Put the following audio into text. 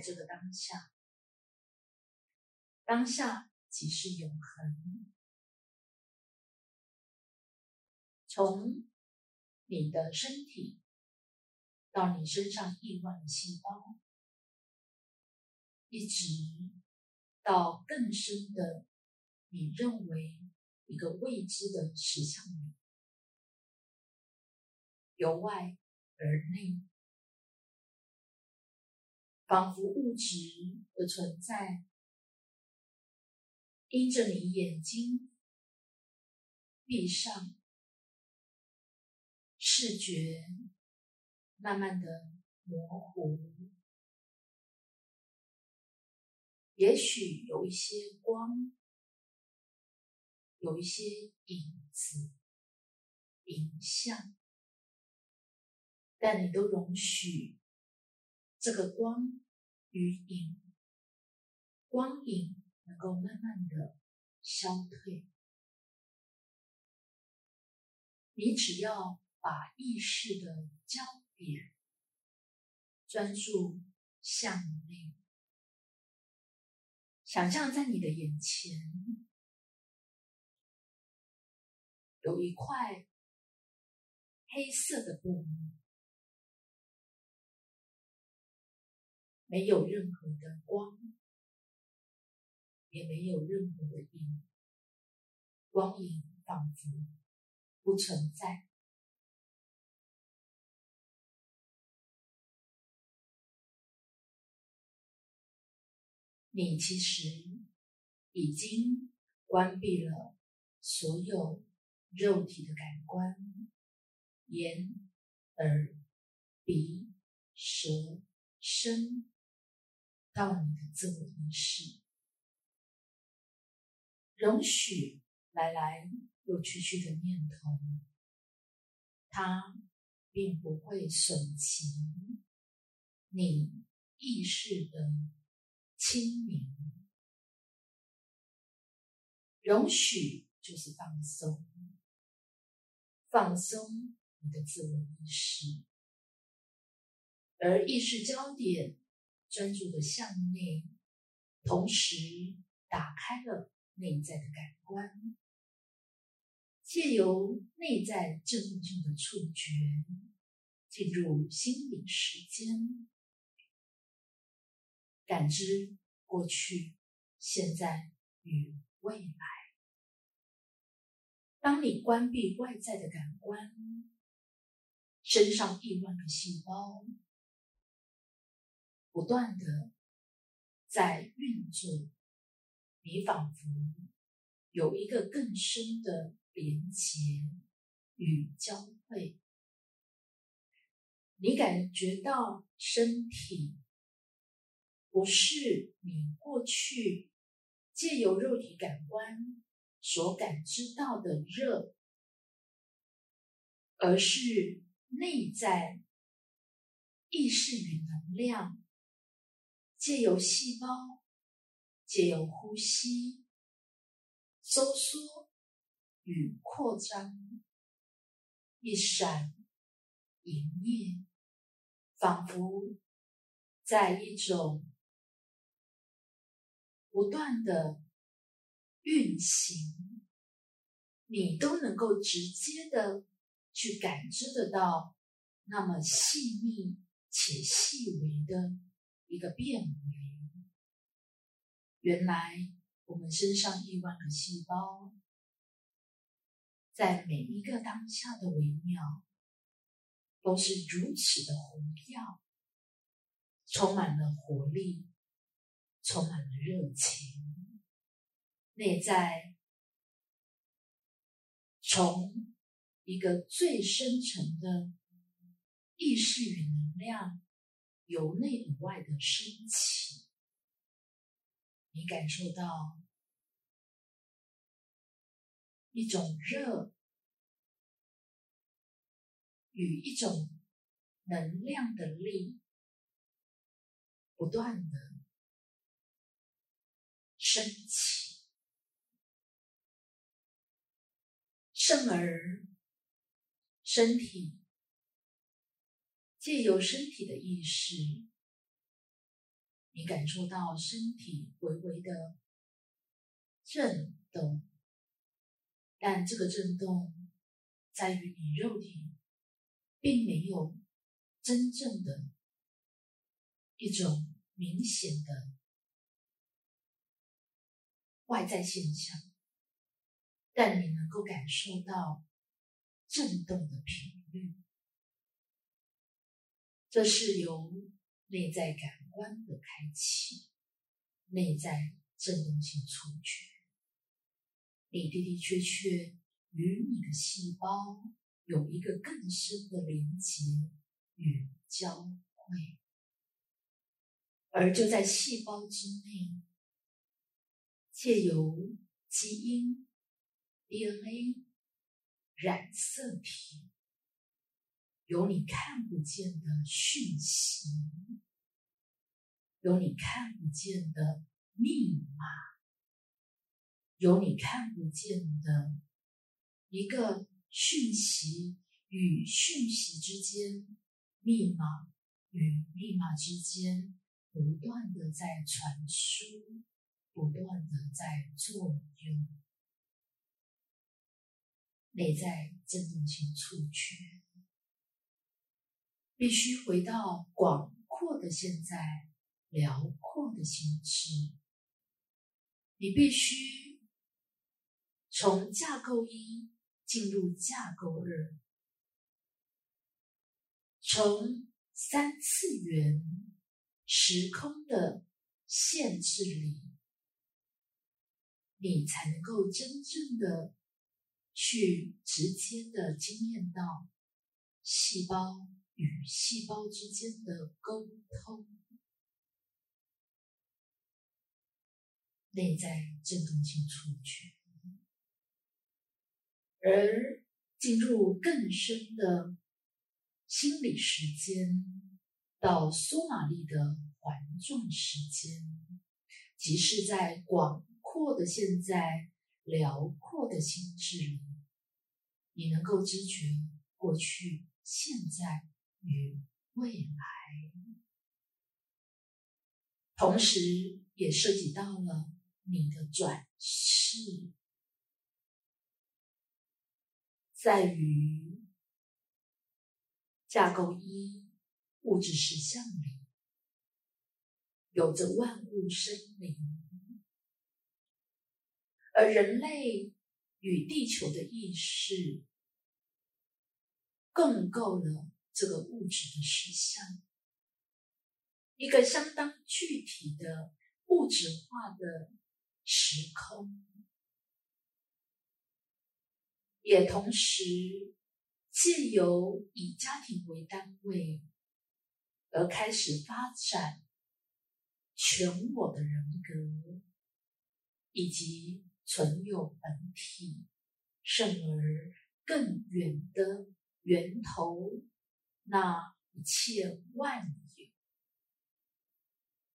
这个当下，当下即是永恒。从你的身体到你身上亿万的细胞，一直到更深的你认为一个未知的实相里，由外而内。仿佛物质的存在，因着你眼睛闭上，视觉慢慢的模糊，也许有一些光，有一些影子、影像，但你都容许。这个光与影，光影能够慢慢的消退。你只要把意识的焦点专注向内，想象在你的眼前有一块黑色的布幕。没有任何的光，也没有任何的影，光影仿佛不存在。你其实已经关闭了所有肉体的感官，眼、耳、鼻、舌、身。到你的自我意识，容许来来又去去的念头，它并不会损及你意识的清明。容许就是放松，放松你的自我意识，而意识焦点。专注的向内，同时打开了内在的感官，借由内在振动性的触觉，进入心理时间，感知过去、现在与未来。当你关闭外在的感官，身上亿万个细胞。不断的在运作，你仿佛有一个更深的连接与交汇，你感觉到身体不是你过去借由肉体感官所感知到的热，而是内在意识与能量。借由细胞，借由呼吸，收缩与扩张，一闪一灭，仿佛在一种不断的运行，你都能够直接的去感知得到那么细密且细微的。一个变为，原来我们身上亿万个细胞，在每一个当下的微妙，都是如此的活跃，充满了活力，充满了热情，内在从一个最深层的意识与能量。由内而外的升起，你感受到一种热与一种能量的力，不断的升起，甚而身体。借由身体的意识，你感受到身体微微的震动，但这个震动在于你肉体并没有真正的一种明显的外在现象，但你能够感受到震动的频率，这是由内在感。官的开启，内在振动性触觉，你的的确确与你的细胞有一个更深的连接与交汇，而就在细胞之内，借由基因、DNA、染色体，有你看不见的讯息。有你看不见的密码，有你看不见的一个讯息与讯息之间，密码与密码之间不断的在传输，不断的在作用，内在振动性触觉，必须回到广阔的现在。辽阔的心智，你必须从架构一进入架构二，从三次元时空的限制里，你才能够真正的去直接的经验到细胞与细胞之间的沟通。内在振动性触觉，而进入更深的心理时间，到苏玛丽的环状时间，即是在广阔的现在、辽阔的心智里，你能够知觉过去、现在与未来，同时也涉及到了。你的转世在于架构一物质实相里，有着万物生灵，而人类与地球的意识更够了这个物质的实相，一个相当具体的物质化的。时空，也同时借由以家庭为单位而开始发展全我的人格，以及存有本体，甚而更远的源头，那一切万有